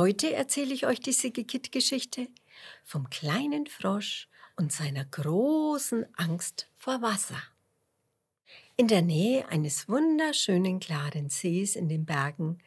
Heute erzähle ich euch die Sigge-Kit-Geschichte vom kleinen Frosch und seiner großen Angst vor Wasser. In der Nähe eines wunderschönen klaren Sees in den Bergen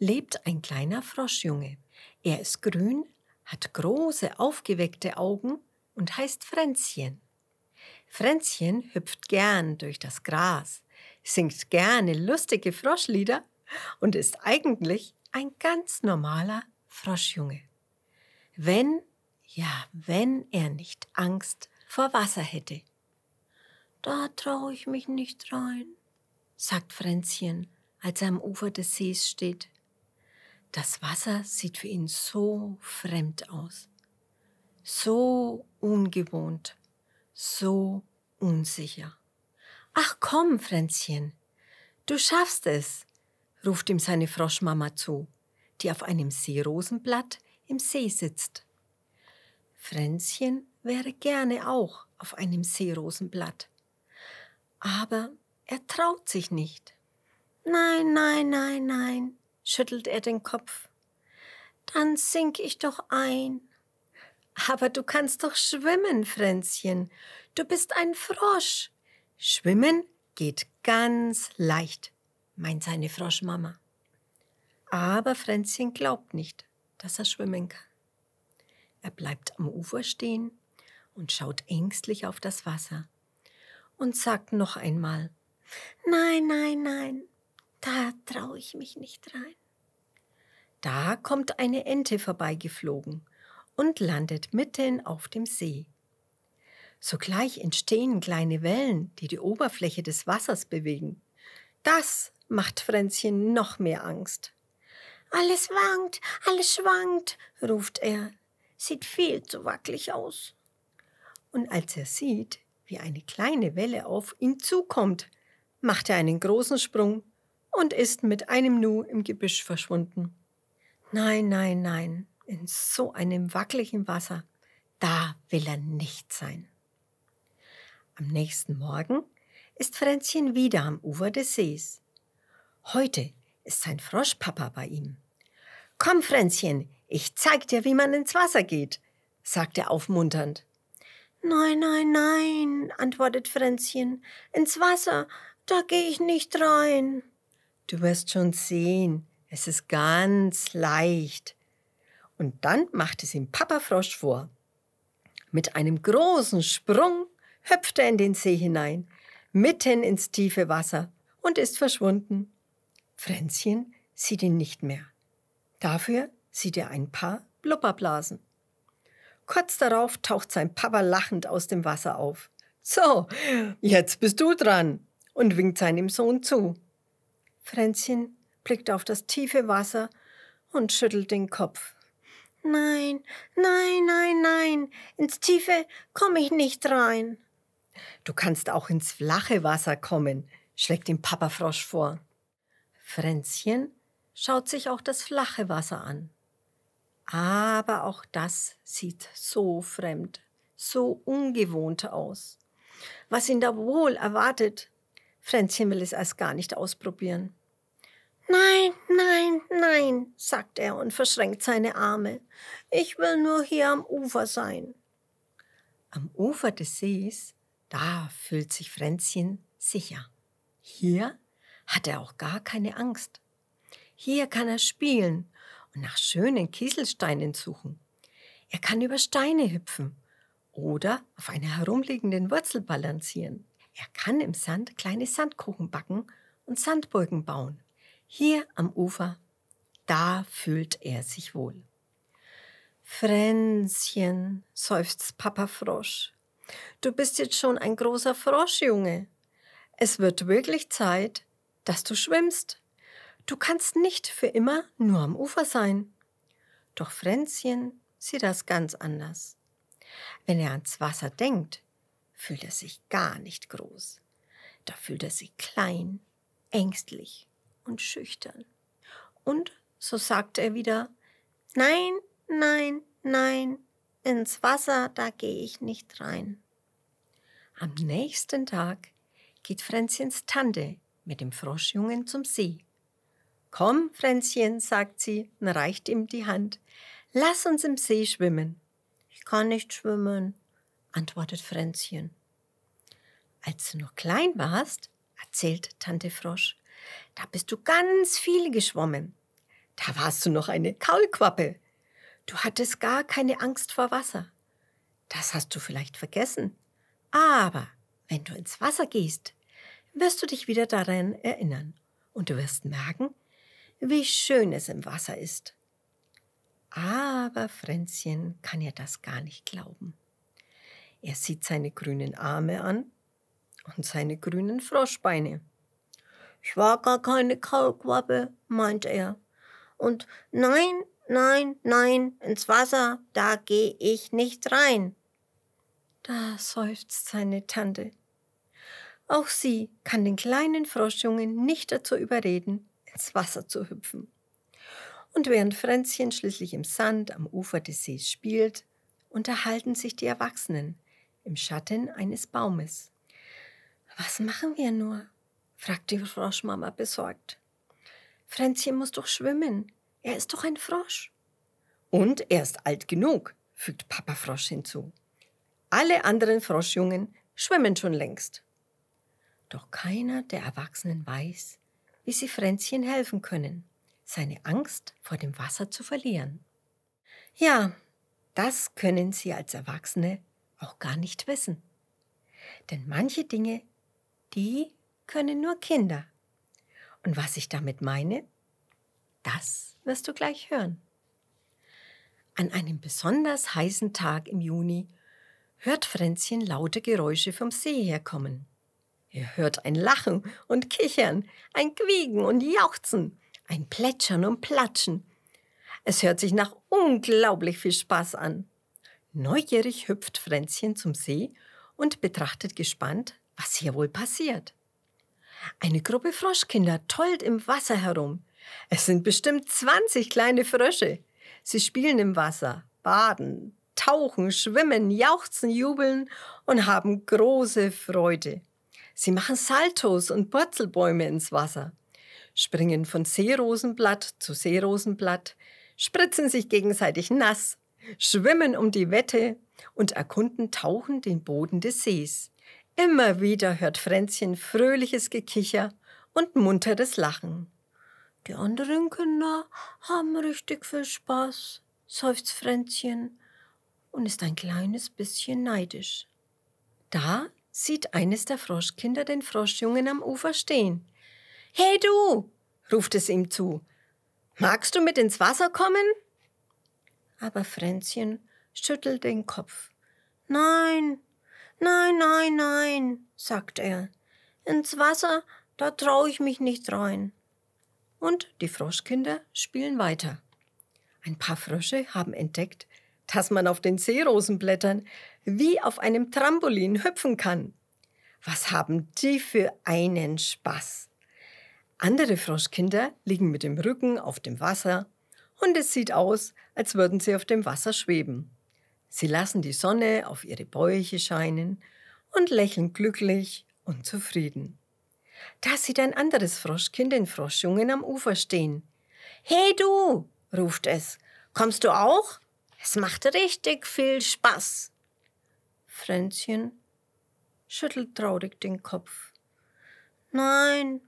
lebt ein kleiner Froschjunge. Er ist grün, hat große aufgeweckte Augen und heißt Fränzchen. Fränzchen hüpft gern durch das Gras, singt gerne lustige Froschlieder und ist eigentlich ein ganz normaler Froschjunge. Wenn, ja, wenn er nicht Angst vor Wasser hätte. Da traue ich mich nicht rein, sagt Fränzchen, als er am Ufer des Sees steht. Das Wasser sieht für ihn so fremd aus, so ungewohnt, so unsicher. Ach komm, Fränzchen, du schaffst es, ruft ihm seine Froschmama zu, die auf einem Seerosenblatt im See sitzt. Fränzchen wäre gerne auch auf einem Seerosenblatt. Aber er traut sich nicht. Nein, nein, nein, nein, schüttelt er den Kopf. Dann sink ich doch ein. Aber du kannst doch schwimmen, Fränzchen. Du bist ein Frosch. Schwimmen geht ganz leicht meint seine Froschmama. Aber Fränzchen glaubt nicht, dass er schwimmen kann. Er bleibt am Ufer stehen und schaut ängstlich auf das Wasser und sagt noch einmal, Nein, nein, nein, da traue ich mich nicht rein. Da kommt eine Ente vorbeigeflogen und landet mitten auf dem See. Sogleich entstehen kleine Wellen, die die Oberfläche des Wassers bewegen. Das macht Fränzchen noch mehr Angst. Alles wankt, alles schwankt, ruft er. Sieht viel zu wackelig aus. Und als er sieht, wie eine kleine Welle auf ihn zukommt, macht er einen großen Sprung und ist mit einem Nu im Gebüsch verschwunden. Nein, nein, nein, in so einem wackeligen Wasser, da will er nicht sein. Am nächsten Morgen ist Fränzchen wieder am Ufer des Sees. Heute ist sein Froschpapa bei ihm. Komm, Fränzchen, ich zeig dir, wie man ins Wasser geht, sagt er aufmunternd. Nein, nein, nein, antwortet Fränzchen. Ins Wasser, da gehe ich nicht rein. Du wirst schon sehen, es ist ganz leicht. Und dann macht es ihm Papa Frosch vor. Mit einem großen Sprung hüpft er in den See hinein, mitten ins tiefe Wasser und ist verschwunden. Fränzchen sieht ihn nicht mehr. Dafür sieht er ein paar Blubberblasen. Kurz darauf taucht sein Papa lachend aus dem Wasser auf. So, jetzt bist du dran und winkt seinem Sohn zu. Fränzchen blickt auf das tiefe Wasser und schüttelt den Kopf. Nein, nein, nein, nein, ins Tiefe komme ich nicht rein. Du kannst auch ins flache Wasser kommen, schlägt ihm Papa Frosch vor. Fränzchen schaut sich auch das flache Wasser an. Aber auch das sieht so fremd, so ungewohnt aus. Was ihn da wohl erwartet, Fränzchen will es erst gar nicht ausprobieren. Nein, nein, nein, sagt er und verschränkt seine Arme. Ich will nur hier am Ufer sein. Am Ufer des Sees, da fühlt sich Fränzchen sicher. Hier hat er auch gar keine Angst. Hier kann er spielen und nach schönen Kieselsteinen suchen. Er kann über Steine hüpfen oder auf einer herumliegenden Wurzel balancieren. Er kann im Sand kleine Sandkuchen backen und Sandburgen bauen. Hier am Ufer, da fühlt er sich wohl. Fränzchen, seufzt Papa Frosch, du bist jetzt schon ein großer Froschjunge. Es wird wirklich Zeit, dass du schwimmst. Du kannst nicht für immer nur am Ufer sein. Doch Fränzchen sieht das ganz anders. Wenn er ans Wasser denkt, fühlt er sich gar nicht groß. Da fühlt er sich klein, ängstlich und schüchtern. Und so sagt er wieder, nein, nein, nein, ins Wasser, da gehe ich nicht rein. Am nächsten Tag geht Fränzchens Tante mit dem Froschjungen zum See. Komm, Fränzchen, sagt sie und reicht ihm die Hand. Lass uns im See schwimmen. Ich kann nicht schwimmen, antwortet Fränzchen. Als du noch klein warst, erzählt Tante Frosch, da bist du ganz viel geschwommen. Da warst du noch eine Kaulquappe. Du hattest gar keine Angst vor Wasser. Das hast du vielleicht vergessen. Aber wenn du ins Wasser gehst, wirst du dich wieder daran erinnern und du wirst merken, wie schön es im Wasser ist. Aber Fränzchen kann ja das gar nicht glauben. Er sieht seine grünen Arme an und seine grünen Froschbeine. Ich war gar keine Kaulquappe, meint er. Und nein, nein, nein, ins Wasser, da geh ich nicht rein. Da seufzt seine Tante. Auch sie kann den kleinen Froschjungen nicht dazu überreden, ins Wasser zu hüpfen. Und während Fränzchen schließlich im Sand am Ufer des Sees spielt, unterhalten sich die Erwachsenen im Schatten eines Baumes. Was machen wir nur? fragt die Froschmama besorgt. Fränzchen muss doch schwimmen. Er ist doch ein Frosch. Und er ist alt genug, fügt Papa Frosch hinzu. Alle anderen Froschjungen schwimmen schon längst. Doch keiner der Erwachsenen weiß, wie sie Fränzchen helfen können, seine Angst vor dem Wasser zu verlieren. Ja, das können sie als Erwachsene auch gar nicht wissen. Denn manche Dinge, die können nur Kinder. Und was ich damit meine, das wirst du gleich hören. An einem besonders heißen Tag im Juni hört Fränzchen laute Geräusche vom See herkommen. Er hört ein Lachen und Kichern, ein Quieken und Jauchzen, ein Plätschern und Platschen. Es hört sich nach unglaublich viel Spaß an. Neugierig hüpft Fränzchen zum See und betrachtet gespannt, was hier wohl passiert. Eine Gruppe Froschkinder tollt im Wasser herum. Es sind bestimmt 20 kleine Frösche. Sie spielen im Wasser, baden, tauchen, schwimmen, jauchzen, jubeln und haben große Freude. Sie machen Saltos und Purzelbäume ins Wasser, springen von Seerosenblatt zu Seerosenblatt, spritzen sich gegenseitig nass, schwimmen um die Wette und erkunden tauchen den Boden des Sees. Immer wieder hört Fränzchen fröhliches Gekicher und munteres Lachen. Die anderen Kinder haben richtig viel Spaß, seufzt Fränzchen und ist ein kleines bisschen neidisch. Da sieht eines der Froschkinder den Froschjungen am Ufer stehen. Hey du, ruft es ihm zu. Magst du mit ins Wasser kommen? Aber Fränzchen schüttelt den Kopf. Nein, nein, nein, nein, sagt er. Ins Wasser, da traue ich mich nicht rein. Und die Froschkinder spielen weiter. Ein paar Frösche haben entdeckt, dass man auf den Seerosenblättern wie auf einem Trampolin hüpfen kann. Was haben die für einen Spaß? Andere Froschkinder liegen mit dem Rücken auf dem Wasser und es sieht aus, als würden sie auf dem Wasser schweben. Sie lassen die Sonne auf ihre Bäuche scheinen und lächeln glücklich und zufrieden. Da sieht ein anderes Froschkind den Froschjungen am Ufer stehen. Hey du, ruft es, kommst du auch? Es macht richtig viel Spaß. Fränzchen schüttelt traurig den Kopf. Nein,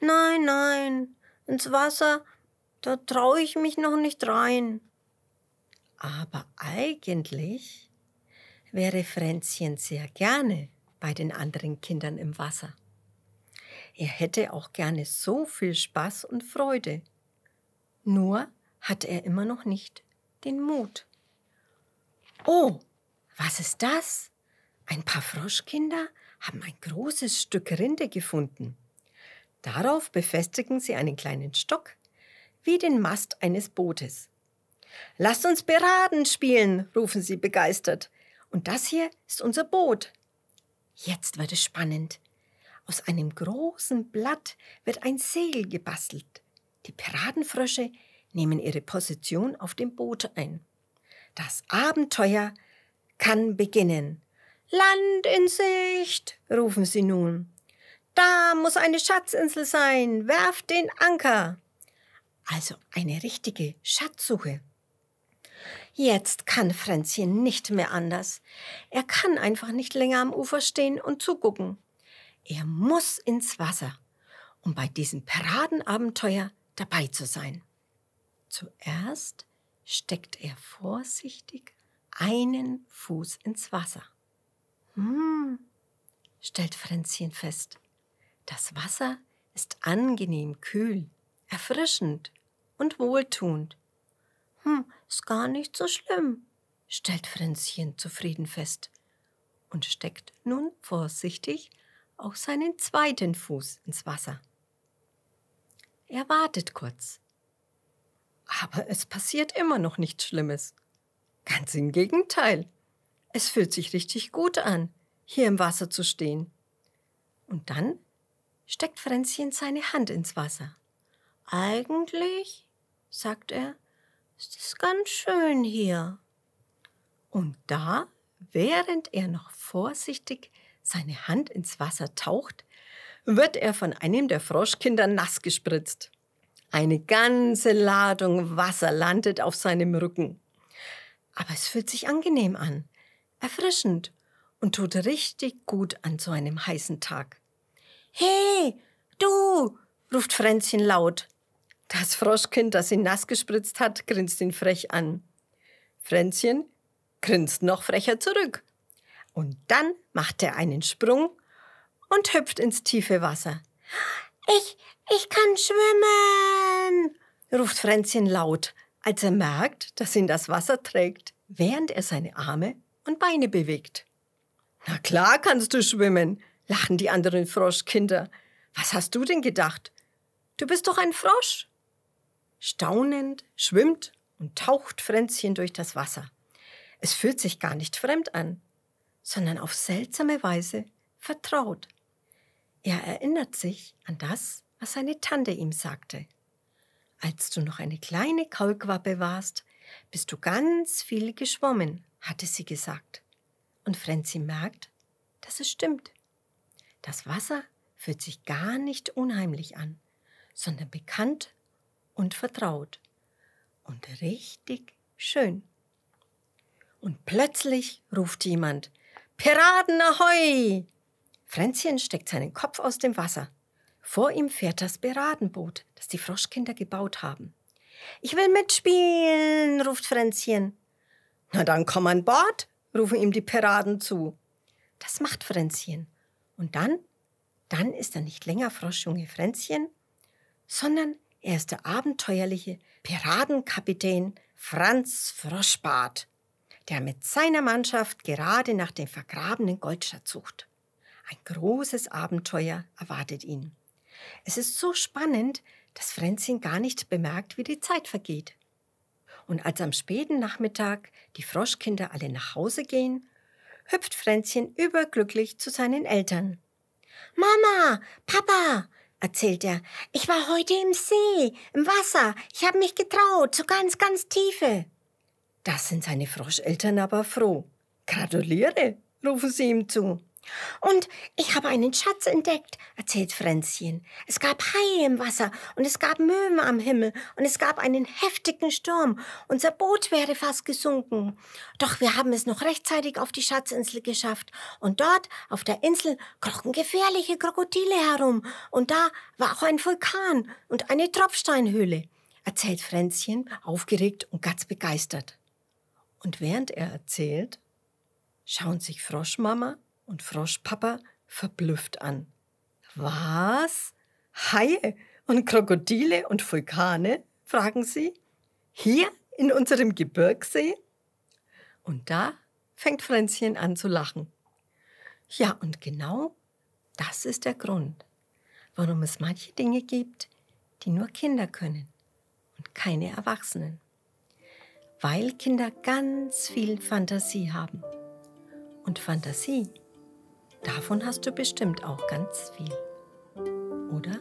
nein, nein, ins Wasser, da traue ich mich noch nicht rein. Aber eigentlich wäre Fränzchen sehr gerne bei den anderen Kindern im Wasser. Er hätte auch gerne so viel Spaß und Freude. Nur hat er immer noch nicht den Mut. Oh, was ist das? Ein paar Froschkinder haben ein großes Stück Rinde gefunden. Darauf befestigen sie einen kleinen Stock, wie den Mast eines Bootes. Lasst uns beraten spielen, rufen sie begeistert. Und das hier ist unser Boot. Jetzt wird es spannend. Aus einem großen Blatt wird ein Segel gebastelt. Die Piratenfrösche nehmen ihre Position auf dem Boot ein. Das Abenteuer kann beginnen. Land in Sicht, rufen sie nun. Da muss eine Schatzinsel sein, werft den Anker. Also eine richtige Schatzsuche. Jetzt kann Fränzchen nicht mehr anders. Er kann einfach nicht länger am Ufer stehen und zugucken. Er muss ins Wasser, um bei diesem Paradenabenteuer dabei zu sein. Zuerst steckt er vorsichtig einen Fuß ins Wasser. Hm, stellt Fränzchen fest. Das Wasser ist angenehm kühl, erfrischend und wohltuend. Hm, ist gar nicht so schlimm, stellt Fränzchen zufrieden fest und steckt nun vorsichtig auch seinen zweiten Fuß ins Wasser. Er wartet kurz. Aber es passiert immer noch nichts Schlimmes. Ganz im Gegenteil. Es fühlt sich richtig gut an, hier im Wasser zu stehen. Und dann steckt Fränzchen seine Hand ins Wasser. Eigentlich, sagt er, ist es ganz schön hier. Und da, während er noch vorsichtig seine Hand ins Wasser taucht, wird er von einem der Froschkinder nass gespritzt. Eine ganze Ladung Wasser landet auf seinem Rücken. Aber es fühlt sich angenehm an, erfrischend und tut richtig gut an so einem heißen Tag. Hey, du, ruft Fränzchen laut. Das Froschkind, das ihn nass gespritzt hat, grinst ihn frech an. Fränzchen grinst noch frecher zurück. Und dann macht er einen Sprung und hüpft ins tiefe Wasser. Ich, ich kann schwimmen, ruft Fränzchen laut, als er merkt, dass ihn das Wasser trägt, während er seine Arme und Beine bewegt. Na klar kannst du schwimmen, lachen die anderen Froschkinder. Was hast du denn gedacht? Du bist doch ein Frosch. Staunend schwimmt und taucht Fränzchen durch das Wasser. Es fühlt sich gar nicht fremd an, sondern auf seltsame Weise vertraut. Er erinnert sich an das, was seine Tante ihm sagte. Als du noch eine kleine Kaulquappe warst, bist du ganz viel geschwommen, hatte sie gesagt. Und Frenzi merkt, dass es stimmt. Das Wasser fühlt sich gar nicht unheimlich an, sondern bekannt und vertraut und richtig schön. Und plötzlich ruft jemand, Piraten ahoi! Fränzchen steckt seinen Kopf aus dem Wasser. Vor ihm fährt das Beradenboot, das die Froschkinder gebaut haben. Ich will mitspielen, ruft Fränzchen. Na dann komm an Bord, rufen ihm die Piraten zu. Das macht Fränzchen. Und dann, dann ist er nicht länger Froschjunge Fränzchen, sondern er ist der abenteuerliche Piratenkapitän Franz Froschbart, der mit seiner Mannschaft gerade nach dem vergrabenen Goldschatz sucht. Ein großes Abenteuer erwartet ihn. Es ist so spannend, dass Fränzchen gar nicht bemerkt, wie die Zeit vergeht. Und als am späten Nachmittag die Froschkinder alle nach Hause gehen, hüpft Fränzchen überglücklich zu seinen Eltern. Mama, Papa, erzählt er, ich war heute im See, im Wasser, ich habe mich getraut, so ganz, ganz tiefe. Das sind seine Froscheltern aber froh. Gratuliere, rufen sie ihm zu. Und ich habe einen Schatz entdeckt, erzählt Fränzchen. Es gab Haie im Wasser und es gab Möwen am Himmel und es gab einen heftigen Sturm. Unser Boot wäre fast gesunken. Doch wir haben es noch rechtzeitig auf die Schatzinsel geschafft. Und dort, auf der Insel, krochen gefährliche Krokodile herum. Und da war auch ein Vulkan und eine Tropfsteinhöhle, erzählt Fränzchen, aufgeregt und ganz begeistert. Und während er erzählt, schauen sich Froschmama und Froschpapa verblüfft an. Was? Haie und Krokodile und Vulkane? fragen sie. Hier in unserem Gebirgsee? Und da fängt Fränzchen an zu lachen. Ja, und genau das ist der Grund, warum es manche Dinge gibt, die nur Kinder können und keine Erwachsenen. Weil Kinder ganz viel Fantasie haben. Und Fantasie Davon hast du bestimmt auch ganz viel. Oder?